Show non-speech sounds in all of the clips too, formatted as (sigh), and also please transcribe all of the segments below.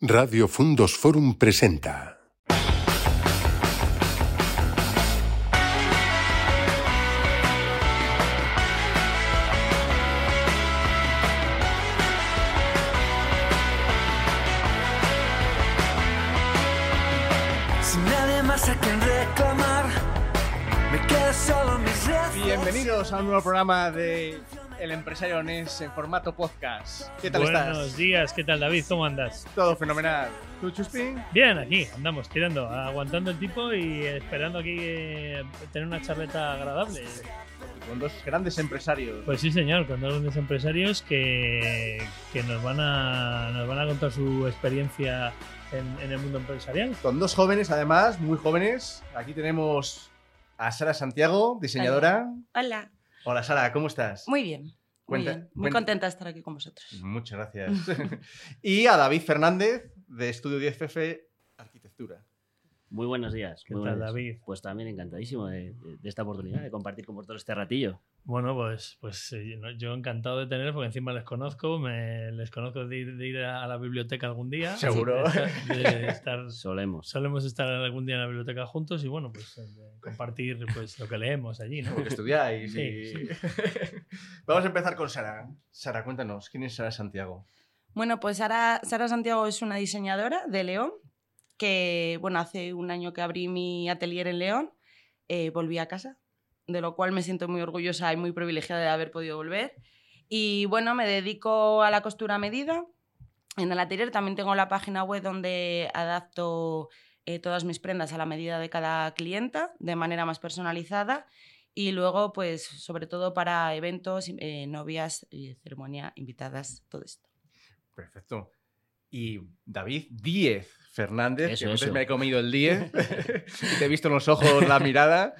Radio Fundos Forum presenta. Sin nadie más a quien reclamar, me quedo solo en mis redes. Bienvenidos a un nuevo programa de El Empresario Onés en formato podcast. ¿Qué tal Buenos estás? días, ¿qué tal David? ¿Cómo andas? Todo fenomenal. ¿Tú, Chuspín? Bien, aquí andamos tirando, aguantando el tipo y esperando aquí eh, tener una charleta agradable. Con dos grandes empresarios. Pues sí, señor, con dos grandes empresarios que, que nos, van a, nos van a contar su experiencia en, en el mundo empresarial. Con dos jóvenes, además, muy jóvenes. Aquí tenemos a Sara Santiago, diseñadora. Hola, Hola, Sara, ¿cómo estás? muy bien. Muy Cuenta- bien. Muy cuenta- contenta de estar aquí con vosotros. Muchas gracias. (laughs) (laughs) y a David Fernández, de Estudio 10FF Arquitectura. Muy buenos días. ¿Qué muy tal, buenos. David? Pues también encantadísimo de, de- de esta oportunidad de compartir con vosotros este ratillo. Bueno, pues, pues eh, yo encantado de tener, porque encima les conozco, me, les conozco de ir, de ir a la biblioteca algún día. Seguro. De estar- (laughs) de estar Solemos. solemos estar algún día en la biblioteca juntos y bueno, pues eh, compartir pues, lo que leemos allí, ¿no? Porque estudiáis. Sí, y- (laughs) Vamos a empezar con Sara. Sara, cuéntanos, ¿quién es Sara Santiago? Bueno, pues Sara, Sara Santiago es una diseñadora de León que, bueno, hace un año que abrí mi atelier en León, eh, volví a casa, de lo cual me siento muy orgullosa y muy privilegiada de haber podido volver. Y bueno, me dedico a la costura a medida. En el atelier también tengo la página web donde adapto eh, todas mis prendas a la medida de cada clienta, de manera más personalizada. Y luego, pues, sobre todo para eventos, eh, novias, y ceremonia, invitadas, todo esto. Perfecto. Y David Díez Fernández, Eso, que eso. me he comido el 10. y (laughs) (laughs) te he visto en los ojos la mirada.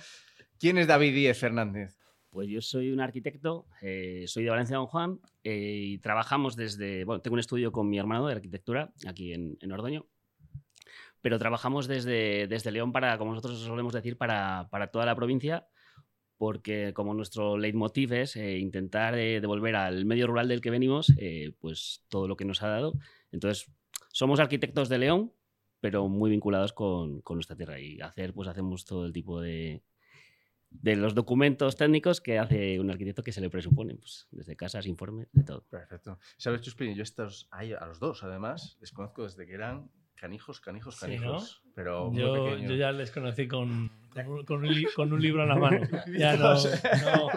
¿Quién es David Díez Fernández? Pues yo soy un arquitecto, eh, soy de Valencia Don Juan eh, y trabajamos desde. Bueno, tengo un estudio con mi hermano de arquitectura aquí en, en Ordoño. Pero trabajamos desde, desde León para, como nosotros solemos decir, para, para toda la provincia, porque como nuestro leitmotiv es eh, intentar eh, devolver al medio rural del que venimos eh, pues todo lo que nos ha dado. Entonces, somos arquitectos de León, pero muy vinculados con, con nuestra tierra y hacer, pues hacemos todo el tipo de, de los documentos técnicos que hace un arquitecto que se le presupone, pues desde casas, informes, de todo. Perfecto. ¿Sabes, Chuspín? Yo estos, a los dos, además, les conozco desde que eran canijos, canijos, Sí, canijos. Pero muy Yo, pequeños. yo ya les conocí con, con, un, con un con un libro en la mano. (laughs) Ya no, no,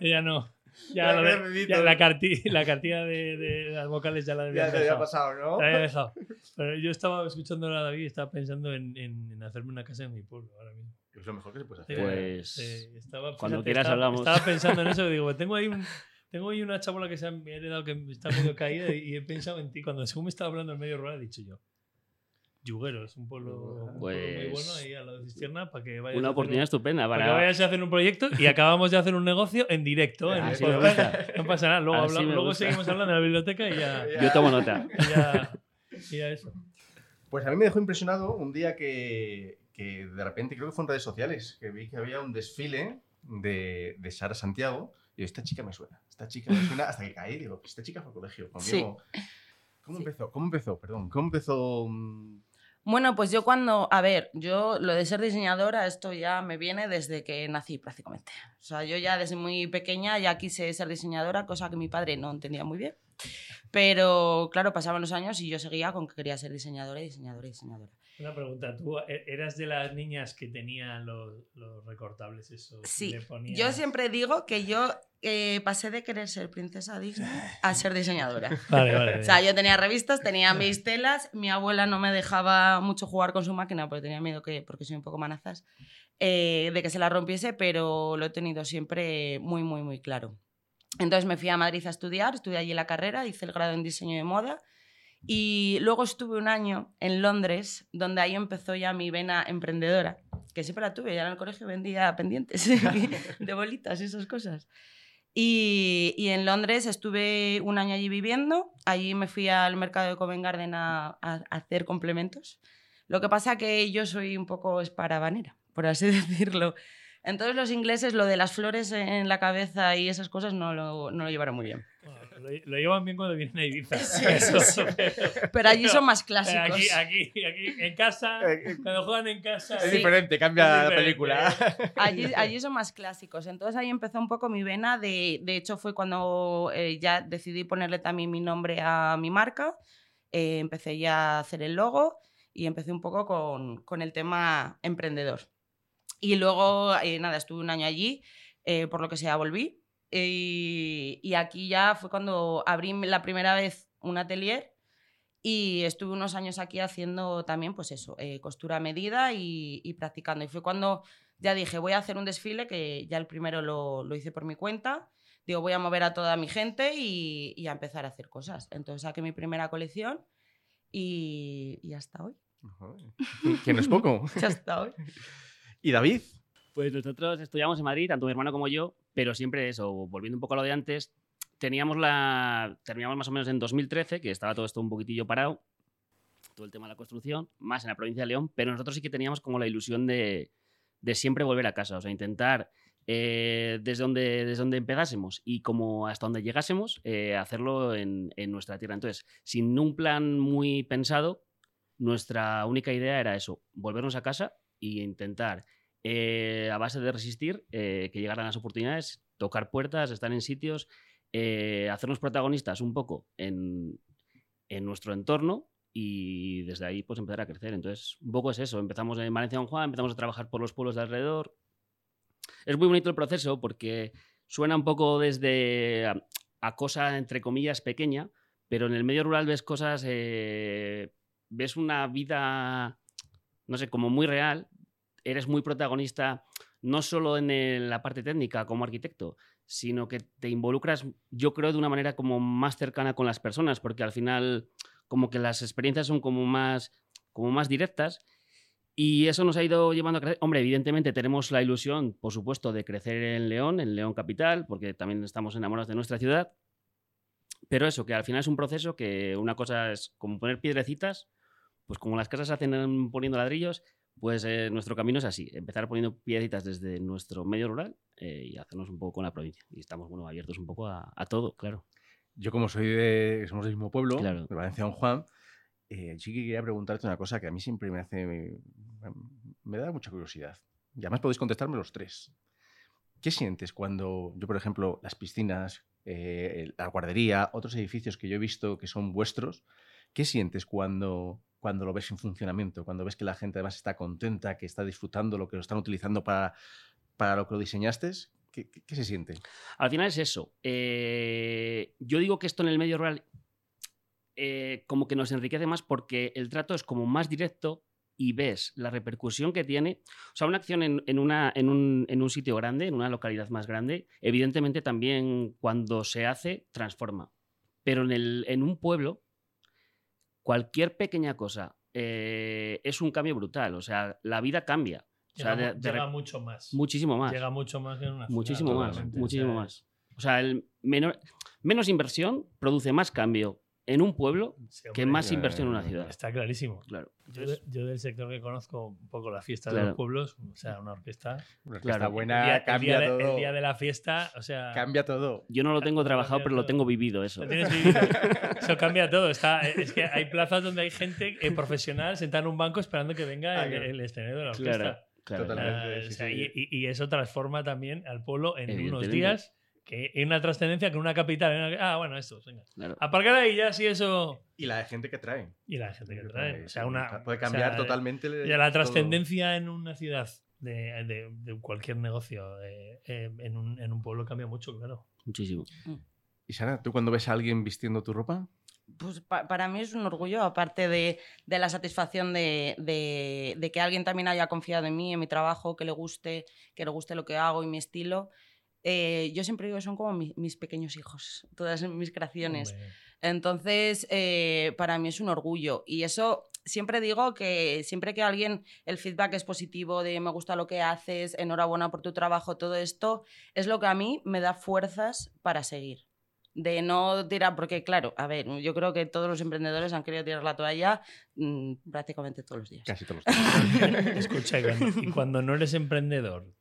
ya no. Ya, Ya lo de- ya la, carti- la cartilla de, de las vocales ya la había Ya te había pasado, ¿no? La había dejado. Pero yo estaba escuchando a David y estaba pensando en, en- en hacerme una casa en mi pueblo ahora mismo. Es lo mejor que se puede hacer. Pues, sí, estaba, cuando fíjate, quieras estaba- hablamos. Estaba pensando en eso y digo, (laughs) tengo ahí, un, tengo ahí una chabola que se ha me ha heredado que está medio caída y he pensado en ti. Cuando según me estaba hablando del medio rural, he dicho yo. Yuguero, es un pueblo, un pueblo muy Pues, bueno ahí a la de Cisterna para que vayas a Una hacer oportunidad un- estupenda para que vayas a hacer un proyecto y acabamos de hacer un negocio en directo. en el Así me gusta. No pasa nada, luego, habla- luego gusta. seguimos hablando en la biblioteca y ya, (laughs) Yo tomo nota. (laughs) y ya, y ya eso. Pues a mí me dejó impresionado un día que, que de repente, creo que fue en redes sociales, que vi que había un desfile de, de Sara Santiago. Y esta chica me suena, esta chica me suena, hasta que caí, digo, esta chica fue al colegio conmigo. ¿Cómo Sí. empezó? ¿Cómo empezó? Perdón, ¿cómo empezó? Bueno, pues yo cuando, a ver, yo lo de ser diseñadora, esto ya me viene desde que nací prácticamente. O sea, yo ya desde muy pequeña ya quise ser diseñadora, cosa que mi padre no entendía muy bien. Pero claro, pasaban los años y yo seguía con que quería ser diseñadora y diseñadora y diseñadora. Una pregunta, ¿tú e- eras de las niñas que tenían los, los recortables esos? Sí, Le ponías- yo siempre digo que yo eh, pasé de querer ser princesa Disney a ser diseñadora. (laughs) Vale, vale. O sea, yo tenía revistas, tenía mis telas, mi abuela no me dejaba mucho jugar con su máquina porque tenía miedo que, porque soy un poco manazas, eh, de que se la rompiese, pero lo he tenido siempre muy, muy, muy claro. Entonces me fui a Madrid a estudiar, estudié allí la carrera, hice el grado en diseño de moda y luego estuve un año en Londres, donde ahí empezó ya mi vena emprendedora, que siempre la tuve, ya en el colegio vendía pendientes (laughs) de bolitas y esas cosas. Y, y en Londres estuve un año allí viviendo. Allí me fui al mercado de Covent Garden a, hacer complementos. Lo que pasa que yo soy un poco esparabanera, por así (laughs) decirlo. Entonces los ingleses lo de las flores en la cabeza y esas cosas no lo, no lo llevaron muy bien. Bueno, lo, lo llevan bien cuando vienen a Ibiza. Sí, (laughs) Eso, sí. pero- Pero allí son más clásicos. Aquí, aquí, aquí, en casa, Eh, cuando juegan en casa. Es Sí. diferente, cambia Es la diferente. película. Allí, allí son más clásicos. Entonces ahí empezó un poco mi vena. De, de hecho, fue cuando eh, ya decidí ponerle también mi nombre a mi marca. Eh, empecé ya a hacer el logo y empecé un poco con, con el tema emprendedor. Y luego, eh, nada, estuve un año allí, eh, por lo que sea, volví. Y, y aquí ya fue cuando abrí la primera vez un atelier y estuve unos años aquí haciendo también, pues eso, eh, costura a medida y, y practicando. Y fue cuando ya dije, voy a hacer un desfile, que ya el primero lo, lo hice por mi cuenta. Digo, voy a mover a toda mi gente y, y a empezar a hacer cosas. Entonces saqué mi primera colección y, y hasta hoy. que no es poco. (laughs) Hasta hoy. (laughs) ¿Y David? Pues nosotros estudiamos en Madrid, tanto mi hermano como yo, pero siempre eso, volviendo un poco a lo de antes, teníamos la. Terminamos más o menos en 2013, que estaba todo esto un poquitillo parado, todo el tema de la construcción, más en la provincia de León, pero nosotros sí que teníamos como la ilusión de, de siempre volver a casa, o sea, intentar eh, desde, donde, desde donde empezásemos y como hasta donde llegásemos, eh, hacerlo en, en nuestra tierra. Entonces, sin un plan muy pensado, nuestra única idea era eso, volvernos a casa e intentar eh, a base de resistir, eh, que llegaran las oportunidades, tocar puertas, estar en sitios, eh, hacernos protagonistas un poco en, en nuestro entorno y desde ahí pues empezar a crecer. Entonces, un poco es eso. Empezamos en Valencia Don Juan, empezamos a trabajar por los pueblos de alrededor. Es muy bonito el proceso porque suena un poco desde a, a cosa, entre comillas, pequeña, pero en el medio rural ves cosas, eh, ves una vida, no sé, como muy real, eres muy protagonista no solo en la parte técnica como arquitecto, sino que te involucras, yo creo, de una manera como más cercana con las personas, porque al final como que las experiencias son como más, como más directas y eso nos ha ido llevando a crecer. Hombre, evidentemente tenemos la ilusión, por supuesto, de crecer en León, en León Capital, porque también estamos enamorados de nuestra ciudad. Pero eso, que al final es un proceso que una cosa es como poner piedrecitas, pues como las casas se hacen poniendo ladrillos, pues eh, nuestro camino es así, empezar poniendo piedritas desde nuestro medio rural eh, y hacernos un poco con la provincia. Y estamos bueno, abiertos un poco a, a todo, claro. Yo como soy de... Somos del mismo pueblo, Claro. de Valencia Don Juan, eh, sí que quería preguntarte una cosa que a mí siempre me hace... Me, me da mucha curiosidad. Y además podéis contestarme los tres. ¿Qué sientes cuando yo, por ejemplo, las piscinas, eh, la guardería, otros edificios que yo he visto que son vuestros, ¿qué sientes cuando, cuando lo ves en funcionamiento? Cuando ves que la gente además está contenta, que está disfrutando lo que lo están utilizando para, para lo que lo diseñaste? ¿Qué, qué- qué se siente? Al final es eso. Eh, yo digo que esto en el medio rural eh, como que nos enriquece más porque el trato es como más directo y ves la repercusión que tiene. O sea, una acción en, en una, en, un, en un sitio grande, en una localidad más grande, evidentemente también cuando se hace, transforma. Pero en, el, un pueblo, cualquier pequeña cosa eh, es un cambio brutal. O sea, la vida cambia. O sea, Llega, de- de llega rep- mucho más. muchísimo más. Llega mucho más que en una ciudad, Muchísimo más, muchísimo O sea, más. O sea, el menor, menos inversión produce más cambio en un pueblo sí, que más inversión en una ciudad. Está clarísimo. Claro. Yo, de- yo del sector que conozco un poco la fiesta de los pueblos, o sea, una orquesta. Una Claro. orquesta el, buena día, el cambia día de, todo. el día de la fiesta, o sea, Cambia todo. Yo no lo tengo trabajado, Cambia pero lo tengo vivido eso. lo tienes vivido. Eso cambia todo. Está, es que hay plazas donde hay gente eh, profesional sentada en un banco esperando que venga Ah, el, el escenario de la orquesta. Claro, claro. Totalmente. Ah, sí, o sea, sí. y, eso transforma también al pueblo en unos días que hay una trascendencia que en una capital. en una- ah, bueno, esto, venga. claro. Aparcar ahí ya sí eso. Y la de gente que trae. Y la gente que trae. O sea, una, puede o sea, cambiar totalmente. Y todo. la trascendencia en una ciudad de, de- de cualquier negocio eh, eh, en, un, en un pueblo cambia mucho, claro. Muchísimo. Y Sara, ¿tú cuando ves a alguien vistiendo tu ropa? Pues pa- para mí es un orgullo, aparte de, de la satisfacción de, de- de que alguien también haya confiado en mí, en mi trabajo, que le guste, que le guste lo que hago y mi estilo. Eh, yo siempre digo que son como mi- mis pequeños hijos, todas mis creaciones. Hombre, Entonces, eh, para mí es un orgullo. Y eso siempre digo que siempre que alguien el feedback es positivo, de me gusta lo que haces, enhorabuena por tu trabajo, todo esto, es lo que a mí me da fuerzas para seguir. De no tirar, porque claro, a ver, yo creo que todos los emprendedores han querido tirar la toalla mm, prácticamente todos los días. Casi todos los días. (laughs) Escucha, y cuando, y cuando no eres emprendedor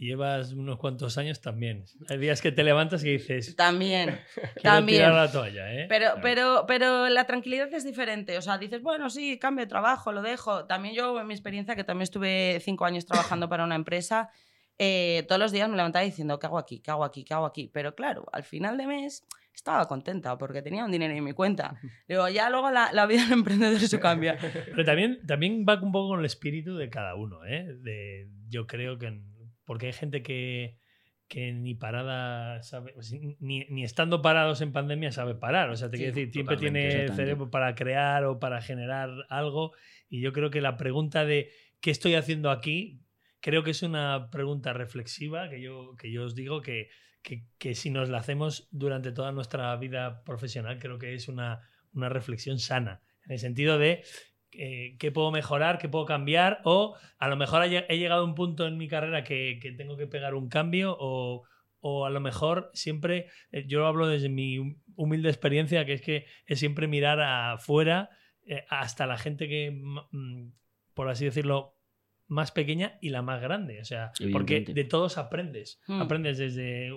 y llevas unos cuantos años también. Hay días que te levantas y dices, También, (laughs) también. tirar la toalla, ¿eh? Pero, Claro. pero, pero la tranquilidad es diferente. O sea, dices, bueno, sí, cambio de trabajo, lo dejo. También yo, en mi experiencia, que también estuve cinco años trabajando para una empresa, eh, todos los días me levantaba diciendo, ¿qué hago aquí? ¿Qué hago aquí? ¿Qué hago aquí? Pero claro, al final de mes estaba contenta porque tenía un dinero en mi cuenta. (laughs) Digo, ya luego la, la vida del emprendedor eso cambia. (laughs) Pero también, también va un poco con el espíritu de cada uno, ¿eh? De, yo creo que... Porque hay gente que, que ni parada sabe... Ni, ni estando parados en pandemia sabe parar. O sea, te Sí, quiero decir, siempre tiene exactamente. cerebro para crear o para generar algo. Y yo creo que la pregunta de ¿qué estoy haciendo aquí? Creo que es una pregunta reflexiva que yo, que yo os digo que, que, que si nos la hacemos durante toda nuestra vida profesional, creo que es una, una reflexión sana. En el sentido de eh, qué puedo mejorar, qué puedo cambiar, o a lo mejor he, llegado a un punto en mi carrera que, que tengo que pegar un cambio, o, o a lo mejor siempre, eh, yo hablo desde mi humilde experiencia, que es que es siempre mirar afuera eh, hasta la gente que, mm, por así decirlo, más pequeña y la más grande. O sea, porque de todos aprendes. Mm. Aprendes desde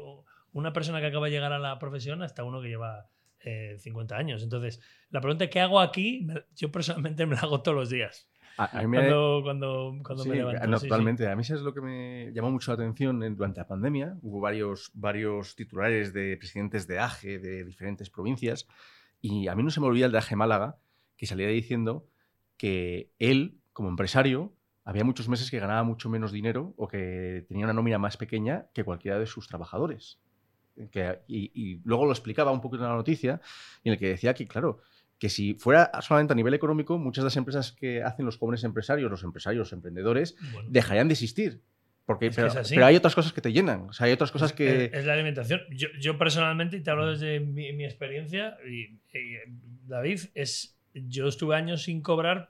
una persona que acaba de llegar a la profesión hasta uno que lleva eh, 50 años. Entonces, la pregunta ¿qué hago aquí? Yo personalmente (laughs) me la hago todos los días. A, a mí me, Cuando, cuando, cuando me Sí, levanto. no, sí, sí. totalmente. A mí eso es lo que me llamó mucho la atención en- durante la pandemia. Hubo varios, varios titulares de presidentes de AGE de diferentes provincias y a mí no se me olvida el de AGE Málaga que salía diciendo que él, como empresario, había muchos meses que ganaba mucho menos dinero o que tenía una nómina más pequeña que cualquiera de sus trabajadores. Que- y, y luego lo explicaba un poquito en la noticia en el que decía que, claro, que si fuera solamente a nivel económico, muchas de las empresas que hacen los jóvenes empresarios, los empresarios, los emprendedores, Bueno, dejarían de existir. Porque, Es que pero, es pero hay otras cosas que te llenan. O sea, hay otras cosas es, que. es la alimentación. Yo, yo personalmente, y te hablo desde mi, mi experiencia, y, y, David, es, yo estuve años sin cobrar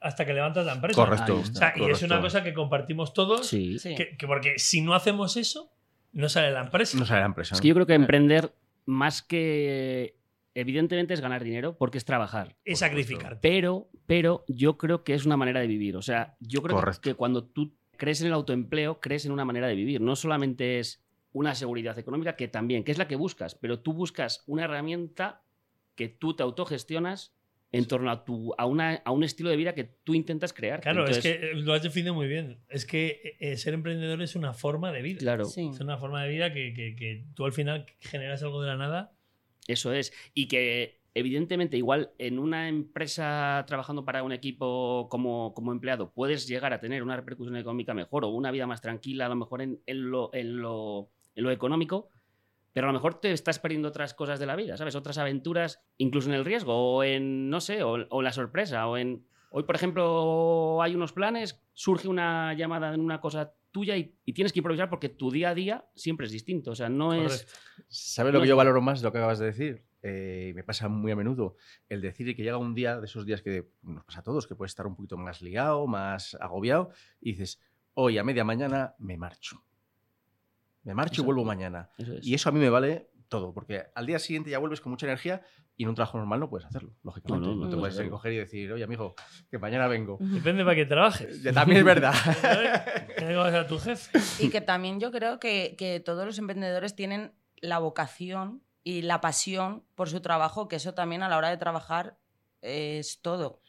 hasta que levantas la empresa. correcto. O sea, y es una correcto. cosa que compartimos todos, Sí. Sí. que, que porque si no hacemos eso, no sale la empresa. No sale la empresa. Es que yo creo que emprender, más que. Evidentemente es ganar dinero porque es trabajar. es sacrificar. Pero, pero yo creo que es una manera de vivir. O sea, yo creo Correcto. que cuando tú crees en el autoempleo, crees en una manera de vivir. No solamente es una seguridad económica, que también, que es la que buscas, pero tú buscas una herramienta que tú te autogestionas en torno a, tu, a, una, a un estilo de vida que tú intentas crear. Claro, Entonces, es que eh, lo has definido muy bien. Es que eh, ser emprendedor es una forma de vida. Claro, Sí. Es una forma de vida que, que- que tú al final generas algo de la nada. Eso es. Y que evidentemente igual en una empresa trabajando para un equipo como, como empleado puedes llegar a tener una repercusión económica mejor o una vida más tranquila a lo mejor en, en lo, en, lo, en lo económico, pero a lo mejor te estás perdiendo otras cosas de la vida, ¿sabes? Otras aventuras, incluso en el riesgo o en, no sé, o, o la sorpresa o en... Hoy, por ejemplo, hay unos planes, surge una llamada en una cosa tuya y, y tienes que improvisar porque tu día a día siempre es distinto. O sea, no es... ¿Sabes lo que es- yo valoro más de lo que acabas de decir? Eh, me pasa muy a menudo el decir que llega un día de esos días que nos pasa a todos, que puedes estar un poquito más liado, más agobiado, y dices, hoy a media mañana me marcho. Me marcho Exacto. y vuelvo mañana. Eso es. Y eso a mí me vale todo, porque al día siguiente ya vuelves con mucha energía y en un trabajo normal no puedes hacerlo, lógicamente. No, No, no, no, te no, puedes coger y decir, oye, amigo, que mañana vengo. Depende para que trabajes. También es verdad. (laughs) ¿Qué vas a tu jefe? Y que también yo creo que, que todos los emprendedores tienen la vocación y la pasión por su trabajo, que eso también a la hora de trabajar es todo.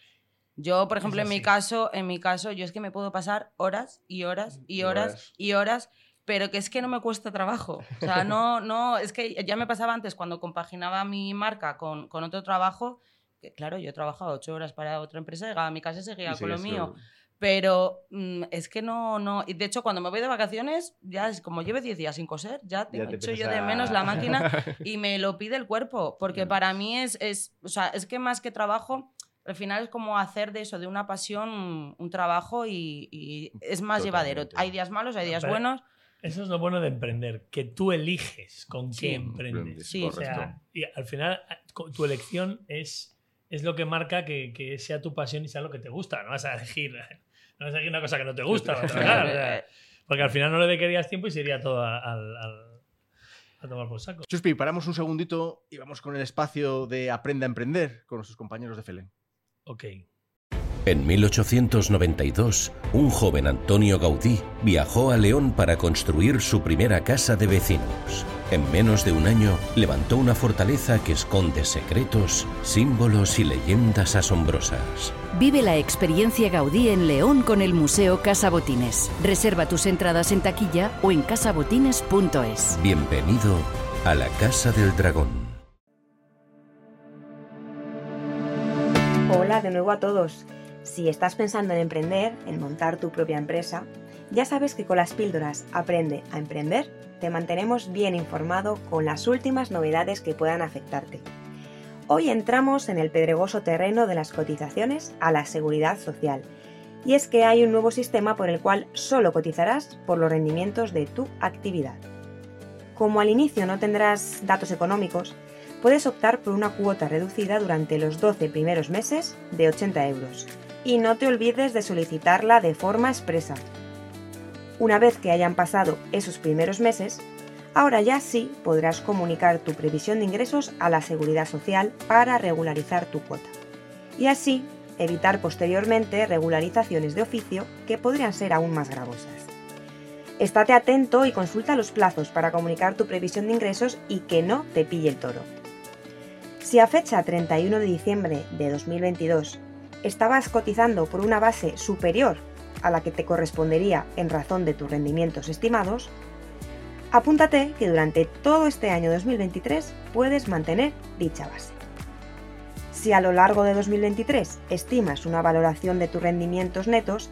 Yo, por ejemplo, en mi caso, en mi caso, yo es que me puedo pasar horas y horas y horas. y horas, pero que es que no me cuesta trabajo. O sea, no, no, es que ya me pasaba antes cuando compaginaba mi marca con, con otro trabajo, que claro, yo trabajaba ocho horas para otra empresa, llegaba a mi casa y seguía con lo mío. Pero mm, es que no, no. Y de hecho, cuando me voy de vacaciones, ya es como lleve 10 días sin coser, ya tengo te hecho empiezas yo de menos la máquina (laughs) y me lo pide el cuerpo. Porque Mm. para mí es, es. O sea, es que más que trabajo, al final es como hacer de eso, de una pasión, un trabajo y, y es más llevadero. Totalmente. Hay días malos, hay días Pero- buenos. Eso es lo bueno de emprender, que tú eliges con Sí. qué emprendes. Sí, O sea, y al final co- tu elección es, es lo que marca que, que sea tu pasión y sea lo que te gusta. No vas a elegir, (laughs) no vas a elegir una cosa que no te gusta. o sea, (laughs) porque al final no le dedicarías tiempo y sería todo a, al- al- a tomar por saco. Chuspi, paramos un segundito y vamos con el espacio de Aprenda a Emprender con nuestros compañeros de Felen. Ok. En 1892, un joven Antonio Gaudí viajó a León para construir su primera casa de vecinos. En menos de un año, levantó una fortaleza que esconde secretos, símbolos y leyendas asombrosas. Vive la experiencia Gaudí en León con el Museo Casa Botines. Reserva tus entradas en taquilla o en casabotines.es. Bienvenido a la Casa del Dragón. Hola de nuevo a todos. Si estás pensando en emprender, en montar tu propia empresa, ya sabes que con las píldoras Aprende a Emprender te mantenemos bien informado con las últimas novedades que puedan afectarte. Hoy entramos en el pedregoso terreno de las cotizaciones a la seguridad social. Y es que hay un nuevo sistema por el cual solo cotizarás por los rendimientos de tu actividad. Como al inicio no tendrás datos económicos, puedes optar por una cuota reducida durante los 12 primeros meses de 80 euros y no te olvides de solicitarla de forma expresa. Una vez que hayan pasado esos primeros meses, ahora ya sí podrás comunicar tu previsión de ingresos a la seguridad social para regularizar tu cuota. Y así evitar posteriormente regularizaciones de oficio que podrían ser aún más gravosas. Estate atento y consulta los plazos para comunicar tu previsión de ingresos y que no te pille el toro. Si a fecha 31 de diciembre de 2022 estabas cotizando por una base superior a la que te correspondería en razón de tus rendimientos estimados, apúntate que durante todo este año 2023 puedes mantener dicha base. Si a lo largo de 2023 estimas una valoración de tus rendimientos netos,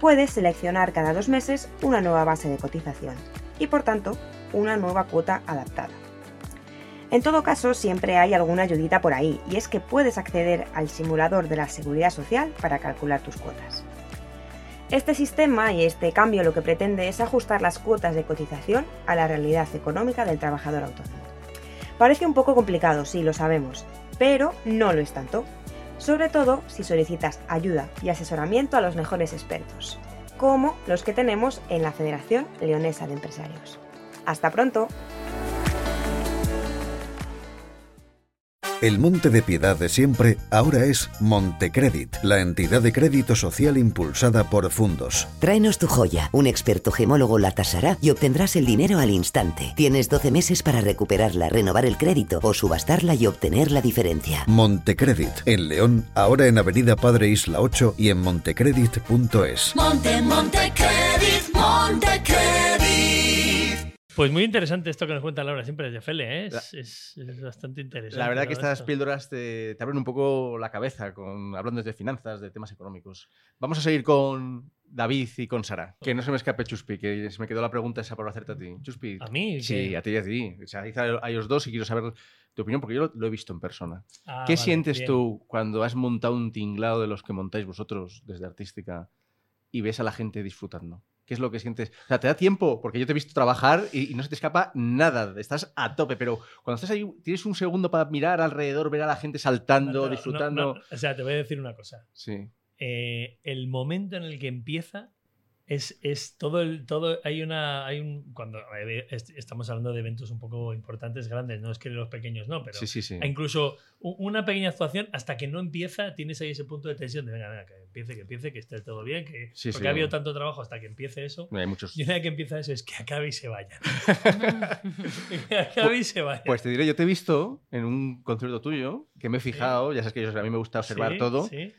puedes seleccionar cada dos meses una nueva base de cotización y por tanto una nueva cuota adaptada. En todo caso, siempre hay alguna ayudita por ahí, y es que puedes acceder al simulador de la seguridad social para calcular tus cuotas. Este sistema y este cambio lo que pretende es ajustar las cuotas de cotización a la realidad económica del trabajador autónomo. Parece un poco complicado, sí, lo sabemos, pero no lo es tanto. Sobre todo si solicitas ayuda y asesoramiento a los mejores expertos, como los que tenemos en la Federación Leonesa de Empresarios. ¡Hasta pronto! El Monte de Piedad de siempre ahora es Montecredit, la entidad de crédito social impulsada por Fundos. Tráenos tu joya, un experto gemólogo la tasará y obtendrás el dinero al instante. Tienes 12 meses para recuperarla, renovar el crédito o subastarla y obtener la diferencia. Montecredit, en León, ahora en Avenida Padre Isla 8 y en montecredit.es. Monte, Montecredit, Montecredit. Pues muy interesante esto que nos cuenta Laura siempre desde Fele, ¿eh? es, es- es bastante interesante. La verdad que estas esto. píldoras te, te abren un poco la cabeza con, hablando de finanzas, de temas económicos. Vamos a seguir con David y con Sara. Que no se me escape Chuspi, que se me quedó la pregunta esa por hacerte a ti. Chuspi. ¿A mí? Sí, ¿Qué? a ti y a ti. O sea, a a ellos dos y quiero saber tu opinión porque yo lo, lo he visto en persona. Ah, ¿Qué vale, sientes bien. tú cuando has montado un tinglado de los que montáis vosotros desde Artística y ves a la gente disfrutando? ¿Qué es lo que sientes? O sea, te da tiempo, porque yo te he visto trabajar y, y no se te escapa nada, estás a tope, pero cuando estás ahí, tienes un segundo para mirar alrededor, ver a la gente saltando, No, no, disfrutando. no. O sea, te voy a decir una cosa. Sí. Eh, el momento en el que empieza es, es todo el todo hay una hay un cuando est- estamos hablando de eventos un poco importantes grandes no es que los pequeños no pero Sí, sí, sí. incluso u- una pequeña actuación hasta que no empieza tienes ahí ese punto de tensión de venga venga que empiece que empiece que esté todo bien que Sí, porque ha habido tanto trabajo hasta que empiece eso Hay muchos. y una vez que empieza eso es que acabe y se vaya (laughs) (laughs) que acabe y se vaya Pues te diré, yo te he visto en un concierto tuyo, que me he fijado, ya sabes que yo- a mí me gusta observar Sí, todo, sí.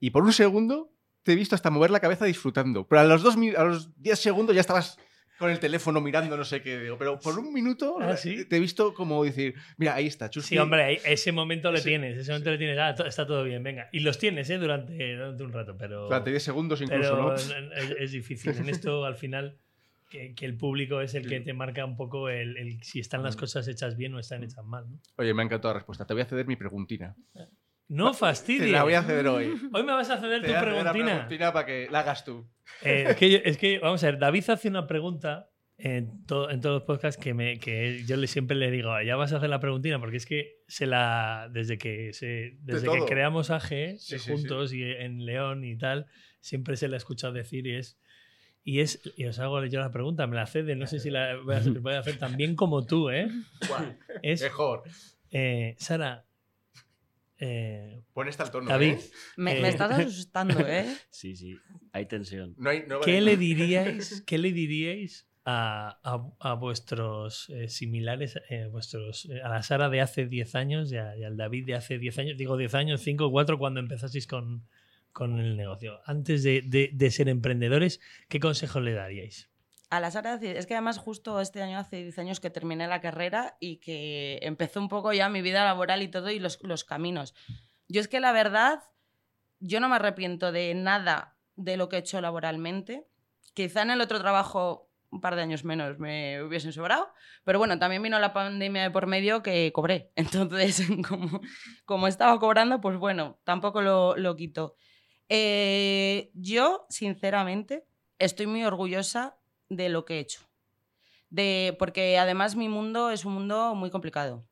y por un segundo te he visto hasta mover la cabeza disfrutando. Pero a los, dos, a los 10 segundos ya estabas con el teléfono mirando no sé qué. Digo, pero por un minuto Ah, ¿sí? te he visto como decir, mira, ahí está, Chuspi. Sí, hombre, ese momento le tienes, ese momento le tienes, ah, está todo bien, venga. Y los tienes, ¿eh? Durante, durante un rato, pero... Durante 10 segundos incluso, ¿no? Es, es difícil. En esto, al final, que, que el público es el que te marca un poco el, el si están Mm. las cosas hechas bien o están hechas mal. ¿no? Oye, me ha encantado la respuesta. Te voy a ceder mi preguntina. No fastidies. Te la voy a ceder hoy. Hoy me vas a ceder Te tu la preguntina. preguntina para que la hagas tú. Eh, es, que yo- es que, vamos a ver, David hace una pregunta en, to- en todos los podcasts que, me, que yo le, siempre le digo, ya vas a hacer la preguntina, porque es que se la desde que se, desde que creamos AG Sí, sí, juntos y en León y tal, siempre se la he escuchado decir y es y es y os hago yo la pregunta, me la cede, no sé si la voy a hacer, voy a hacer tan bien como tú, ¿eh? Es, Mejor. eh, Sara, Eh, Pon esta al tono. David, ¿eh? Me, Eh, me estás (laughs) asustando, ¿eh? (laughs) Sí, sí, hay tensión. No hay, no ¿qué vale- le (laughs) diríais, qué le diríais a, a- a vuestros eh, similares, eh, vuestros, eh, a la Sara de hace 10 años y, a- y al David de hace 10 años? Digo 10 años, 5 4 cuando empezasteis con, con el negocio. Antes de, de- de ser emprendedores, ¿qué consejo le daríais? A la Sara, es que además justo este año, hace 10 años que terminé la carrera y que empezó un poco ya mi vida laboral y todo y los, los caminos. Yo es que la verdad, yo no me arrepiento de nada de lo que he hecho laboralmente. Quizá en el otro trabajo un par de años menos me hubiesen sobrado, pero bueno, también vino la pandemia de por medio que cobré. (laughs) Entonces, como, como estaba cobrando, pues bueno, tampoco lo, lo quito. Eh, yo, sinceramente, estoy muy orgullosa de lo que he hecho. De, porque además mi mundo es un mundo muy complicado.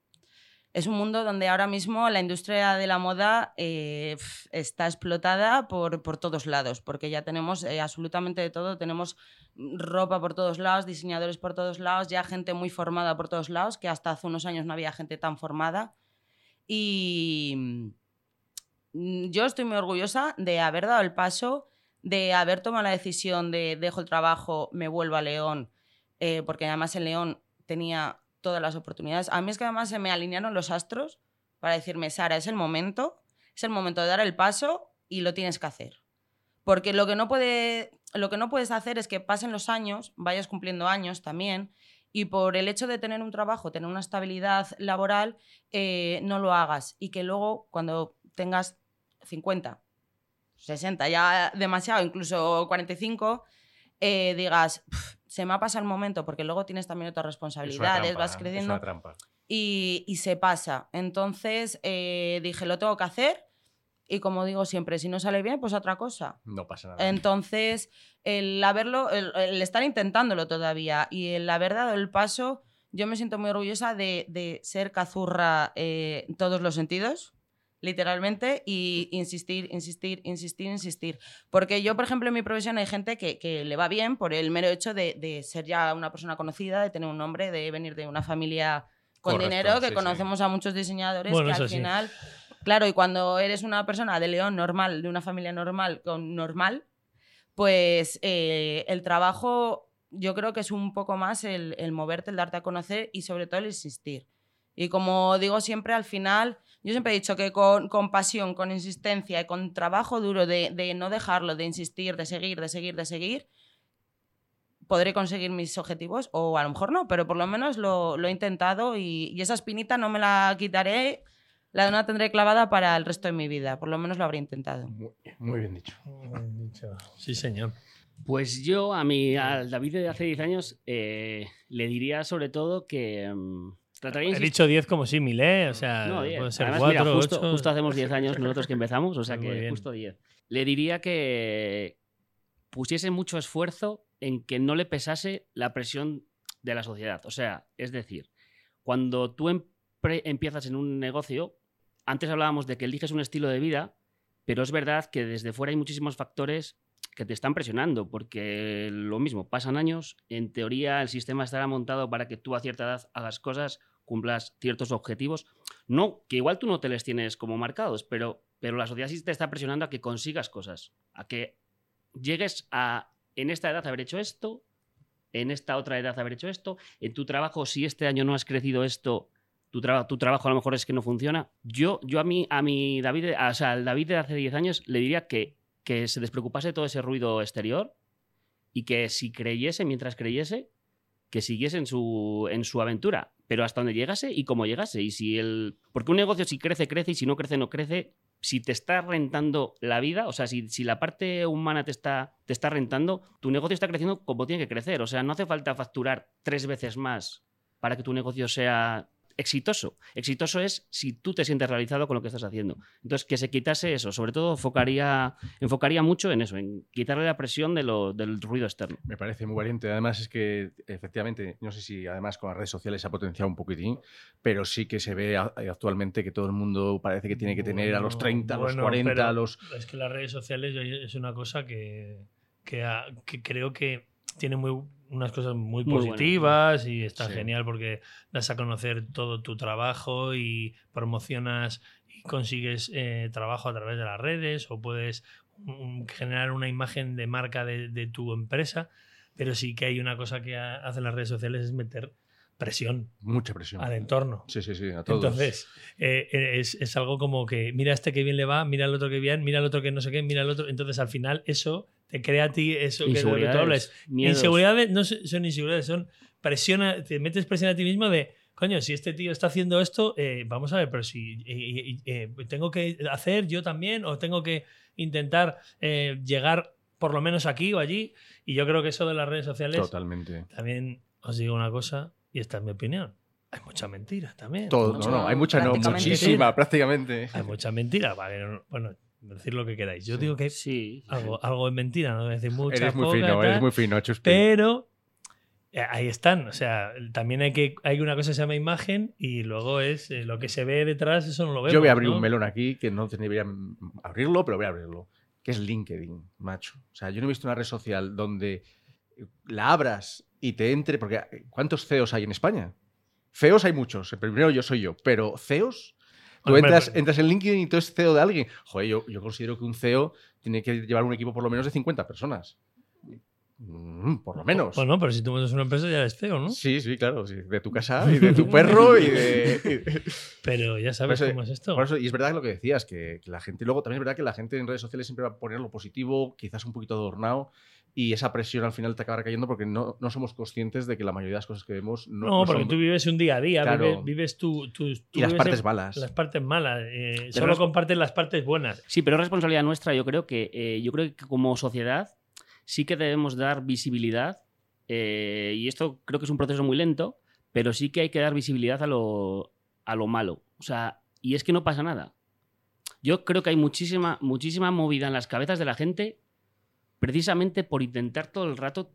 Es un mundo donde ahora mismo la industria de la moda eh, está explotada por, por todos lados, porque ya tenemos eh, absolutamente de todo, tenemos ropa por todos lados, diseñadores por todos lados, ya gente muy formada por todos lados, que hasta hace unos años no había gente tan formada. Y mm, yo estoy muy orgullosa de haber dado el paso, de haber tomado la decisión de dejo el trabajo, me vuelvo a León, eh, porque además en León tenía todas las oportunidades. A mí es que además se me alinearon los astros para decirme, Sara, es el momento, es el momento de dar el paso y lo tienes que hacer. Porque lo que no, puede, lo que no puedes hacer es que pasen los años, vayas cumpliendo años también, y por el hecho de tener un trabajo, tener una estabilidad laboral, eh, no lo hagas. Y que luego, cuando tengas 50, 60, ya demasiado, incluso 45, eh, digas, "Pf, se me ha pasado el momento, porque luego tienes también otras Es responsabilidades, trampa, vas Es creciendo una trampa. y, y se pasa. Entonces eh, dije, lo tengo que hacer. Y como digo siempre, si no sale bien, pues otra cosa. No pasa nada. Entonces, el haberlo, el, el estar intentándolo todavía y el haber dado el paso, yo me siento muy orgullosa de, de ser cazurra eh, en todos los sentidos, literalmente, y insistir, insistir, insistir, insistir. Porque yo, por ejemplo, en mi profesión hay gente que, que le va bien por el mero hecho de, de ser ya una persona conocida, de tener un nombre, de venir de una familia con Correcto, dinero, que sí, sí. conocemos a muchos diseñadores Bueno, que al sí. final... Claro, y cuando eres una persona de León normal, de una familia normal, con normal, pues eh, el trabajo yo creo que es un poco más el, el moverte, el darte a conocer y sobre todo el insistir. Y como digo siempre, al final, yo siempre he dicho que con, con pasión, con insistencia y con trabajo duro de, de no dejarlo, de insistir, de seguir, de seguir, de seguir, podré conseguir mis objetivos o a lo mejor no, pero por lo menos lo, lo he intentado y, y esa espinita no me la quitaré, la no tendré clavada para el resto de mi vida, por lo menos lo habré intentado. Muy, muy bien dicho. Sí, señor. Pues yo a mi, al David de hace 10 años eh, le diría sobre todo que mm, He dicho 10 como símil, ¿eh? O sea, No, 10. puede ser Además, 4, mira, justo, 8. justo hacemos 10 años nosotros que empezamos, o sea Muy que justo 10. Le diría que pusiese mucho esfuerzo en que no le pesase la presión de la sociedad. O sea, es decir, cuando tú empre- empiezas en un negocio, antes hablábamos de que eliges un estilo de vida, pero es verdad que desde fuera hay muchísimos factores que te están presionando, porque lo mismo, pasan años, en teoría el sistema estará montado para que tú a cierta edad hagas cosas, cumplas ciertos objetivos. No, que igual tú no te les tienes como marcados, pero, pero la sociedad sí te está presionando a que consigas cosas, a que llegues a, en esta edad, haber hecho esto, en esta otra edad, haber hecho esto, en tu trabajo, si este año no has crecido esto, tu, tu trabajo a lo mejor es que no funciona. Yo, yo a mí, a mi David, de- o sea, al David de hace 10 años le diría que, que se despreocupase de todo ese ruido exterior y que si creyese, mientras creyese, que siguiese en su, en su aventura, pero hasta donde llegase y cómo llegase. Y si el. Porque un negocio, si crece, crece, y si no crece, no crece. Si te está rentando la vida, o sea, si, si la parte humana te está, te está rentando, tu negocio está creciendo como tiene que crecer. O sea, no hace falta facturar tres veces más para que tu negocio sea exitoso. Exitoso es si tú te sientes realizado con lo que estás haciendo. Entonces, que se quitase eso. Sobre todo, enfocaría, enfocaría mucho en eso, en quitarle la presión de lo- del ruido externo. Me parece muy valiente. Además, es que efectivamente, no sé si además con las redes sociales se ha potenciado un poquitín, pero sí que se ve a- actualmente que todo el mundo parece que tiene que tener a los 30, a los Bueno, 40, pero a los. Es que las redes sociales es una cosa que, que, ha- que creo que tiene muy, unas cosas muy, positivas y está Sí. genial porque das a conocer todo tu trabajo y promocionas y consigues eh, trabajo a través de las redes o puedes mm, generar una imagen de marca de, de tu empresa, pero sí que hay una cosa que ha- hacen las redes sociales es meter presión Mucha presión. al entorno. Sí, sí, sí, a todos. Entonces, eh, eh, es, es algo como que mira este que bien le va, mira el otro que bien, mira el otro que no sé qué, mira el otro. Entonces, al final, eso te crea a ti eso que de lo que tú Inseguridades, hablas. miedos. Inseguridades no son inseguridades, son presión, a- te metes presión a ti mismo de, coño, si este tío está haciendo esto, eh, vamos a ver, pero si eh, eh, tengo que hacer yo también o tengo que intentar eh, llegar por lo menos aquí o allí. Y yo creo que eso de las redes sociales, Totalmente. también os digo una cosa, y esta es mi opinión. Hay mucha mentira también. Todo, no, no, hay mucha, no, muchísima, prácticamente. Hay mucha mentira. Vale, no- bueno, decir lo que queráis. Yo digo que Sí. algo, algo es mentira, no voy a decir mucha, Eres muy poca, fino, tal, eres muy fino, Chuspi. Pero eh, ahí están. O sea, también hay que hay una cosa que se llama imagen y luego es eh, lo que se ve detrás, eso no lo vemos. Yo voy a abrir ¿no? un melón aquí que no debería abrirlo, pero voy a abrirlo. Que es LinkedIn, macho. O sea, yo no he visto una red social donde la abras y te entre. Porque eh, ¿cuántos CEOs hay en España? CEOs hay muchos. El primero yo soy yo. Pero CEOs. Tú entras, pero- entras en LinkedIn y tú eres CEO de alguien. Joder, yo, yo considero que un CEO tiene que llevar un equipo por lo menos de 50 personas. Mm, por lo menos. Bueno, pero si tú montas una empresa ya eres feo, ¿no? Sí, sí, claro. sí, De tu casa y de tu perro y de. y (laughs) de- Pero ya sabes eso- cómo es esto. Por eso, y es verdad lo que decías, que, que la gente, luego también es verdad que la gente en redes sociales siempre va a poner lo positivo, quizás un poquito adornado, y esa presión al final te acaba cayendo porque no, no somos conscientes de que la mayoría de las cosas que vemos no, no, no porque son- tú vives un día a día, Claro. vives, vives tu, tu- tú Y las vives partes en- malas. Las partes malas. eh, solo compartes las partes buenas. Sí, pero es responsabilidad nuestra. Yo creo que, eh, yo creo que como sociedad sí que debemos dar visibilidad. eh, y esto creo que es un proceso muy lento, pero sí que hay que dar visibilidad a lo, a lo malo. O sea, y es que no pasa nada. Yo creo que hay muchísima, muchísima movida en las cabezas de la gente precisamente por intentar todo el rato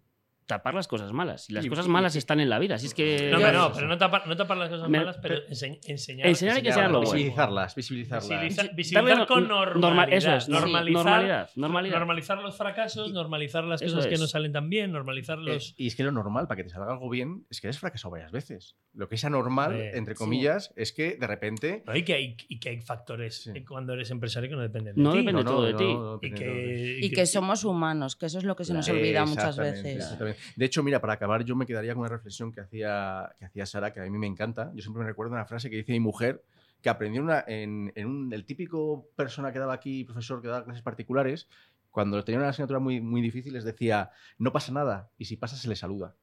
tapar las cosas malas. Y las Y- cosas y- malas están en la vida. Así es que. No, pero no, pero no tapar, no tapar las cosas Me- malas, pero pero- ense- enseñar. Enseñar hay que enseñar lo bueno. Visibilizarlas, visibilizarlas. Visibilizar, con norma- normalidad. eso es, normalizar, normalidad, normalidad. normalizar los fracasos, normalizar las Eso cosas que no salen tan bien, normalizar Eh, los. y es que lo normal, para que te salga algo bien, es que eres fracasado varias veces. Lo que es anormal, Hombre, entre sí. comillas, es que de repente. No, y, que hay, y que hay factores Sí. eh, cuando eres empresario que no dependen de No ti. depende todo de ti. y depende todo de ti. que, Y que somos humanos, que eso es lo que se nos olvida muchas veces. De hecho, mira, para acabar, yo me quedaría con una reflexión que hacía, que hacía Sara, que a mí me encanta. Yo siempre me recuerdo una frase que dice mi mujer, que aprendió una, en, en un, el típico persona que daba aquí, profesor que daba clases particulares, cuando tenía una asignatura muy, muy difícil, les decía, no pasa nada, y si pasa, se le saluda.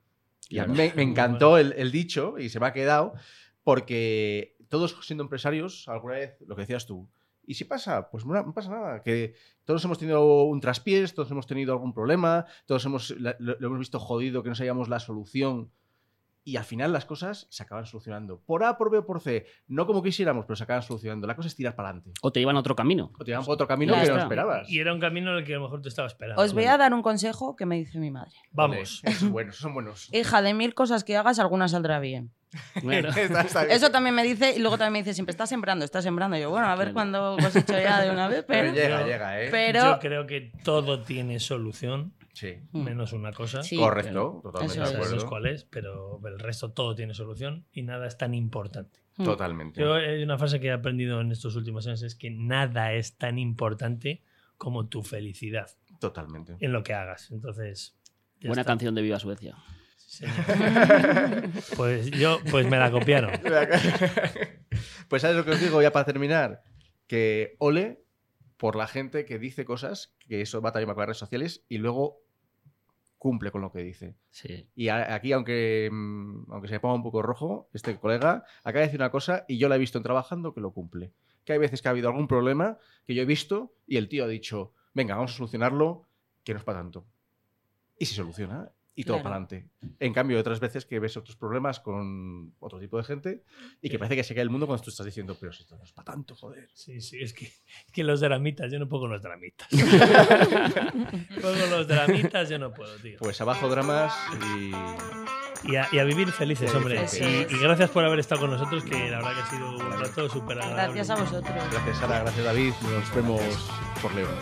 Y a mí me, me encantó el, el dicho, y se me ha quedado, porque todos siendo empresarios, alguna vez, lo que decías tú, ¿Y si pasa? Pues no, no pasa nada. Que todos hemos tenido un traspiés, todos hemos tenido algún problema, todos hemos, lo hemos visto jodido, que no sabíamos la solución. Y al final las cosas se acaban solucionando. Por A, por B o por C. No como quisiéramos, pero se acaban solucionando. La cosa es tirar para adelante. O te llevan a otro camino. O te llevan por otro camino que no esperabas. Y era un camino en el que a lo mejor te estaba esperando. Os voy a dar un consejo que me dice mi madre. (laughs) Vamos. Esos buenos, son buenos. Hija, de mil cosas que hagas, alguna saldrá bien. Claro. (laughs) Está- está bien. Eso también me dice, y luego también me dice, siempre estás sembrando, estás sembrando. Y yo, bueno, a ver cuándo hecho ya de una vez, Pero pero... llega, Pero- llega, ¿eh? pero- Yo creo que todo tiene solución, Sí. Mm. menos una cosa. Sí, Correcto, totalmente Eso de acuerdo. cuál es, pero el resto todo tiene solución y nada es tan importante. Mm. Totalmente. Yo hay una frase que he aprendido en estos últimos años es que nada es tan importante como tu felicidad Totalmente. en lo que hagas. Entonces, Buena está. canción de Viva Suecia. (laughs) Pues yo, pues me la copiaron. (laughs) pues ¿sabes lo que os digo ya para terminar? Que ole por la gente que dice cosas, que eso va también con las redes sociales, y luego cumple con lo que dice. Sí. Y a- aquí, aunque, mm, aunque se me ponga un poco rojo, este colega acaba de decir una cosa y yo la he visto en trabajando que lo cumple. Que hay veces que ha habido algún problema que yo he visto y el tío ha dicho, venga, vamos a solucionarlo, que no es para tanto. Y se soluciona y todo Claro. para adelante. En cambio, otras veces que ves otros problemas con otro tipo de gente y que parece que se cae el mundo cuando tú estás diciendo, pero si esto no es para tanto, joder. Sí, sí, es que, es que los dramitas, yo no puedo con los dramitas. (laughs) con los dramitas, yo no puedo, tío. Pues abajo dramas y... Y a, y a vivir felices, Sí, hombre. Y, y gracias por haber estado con nosotros, que la verdad que ha sido un rato súper agradable. Gracias a vosotros. Gracias Sara, gracias David, nos vemos por León.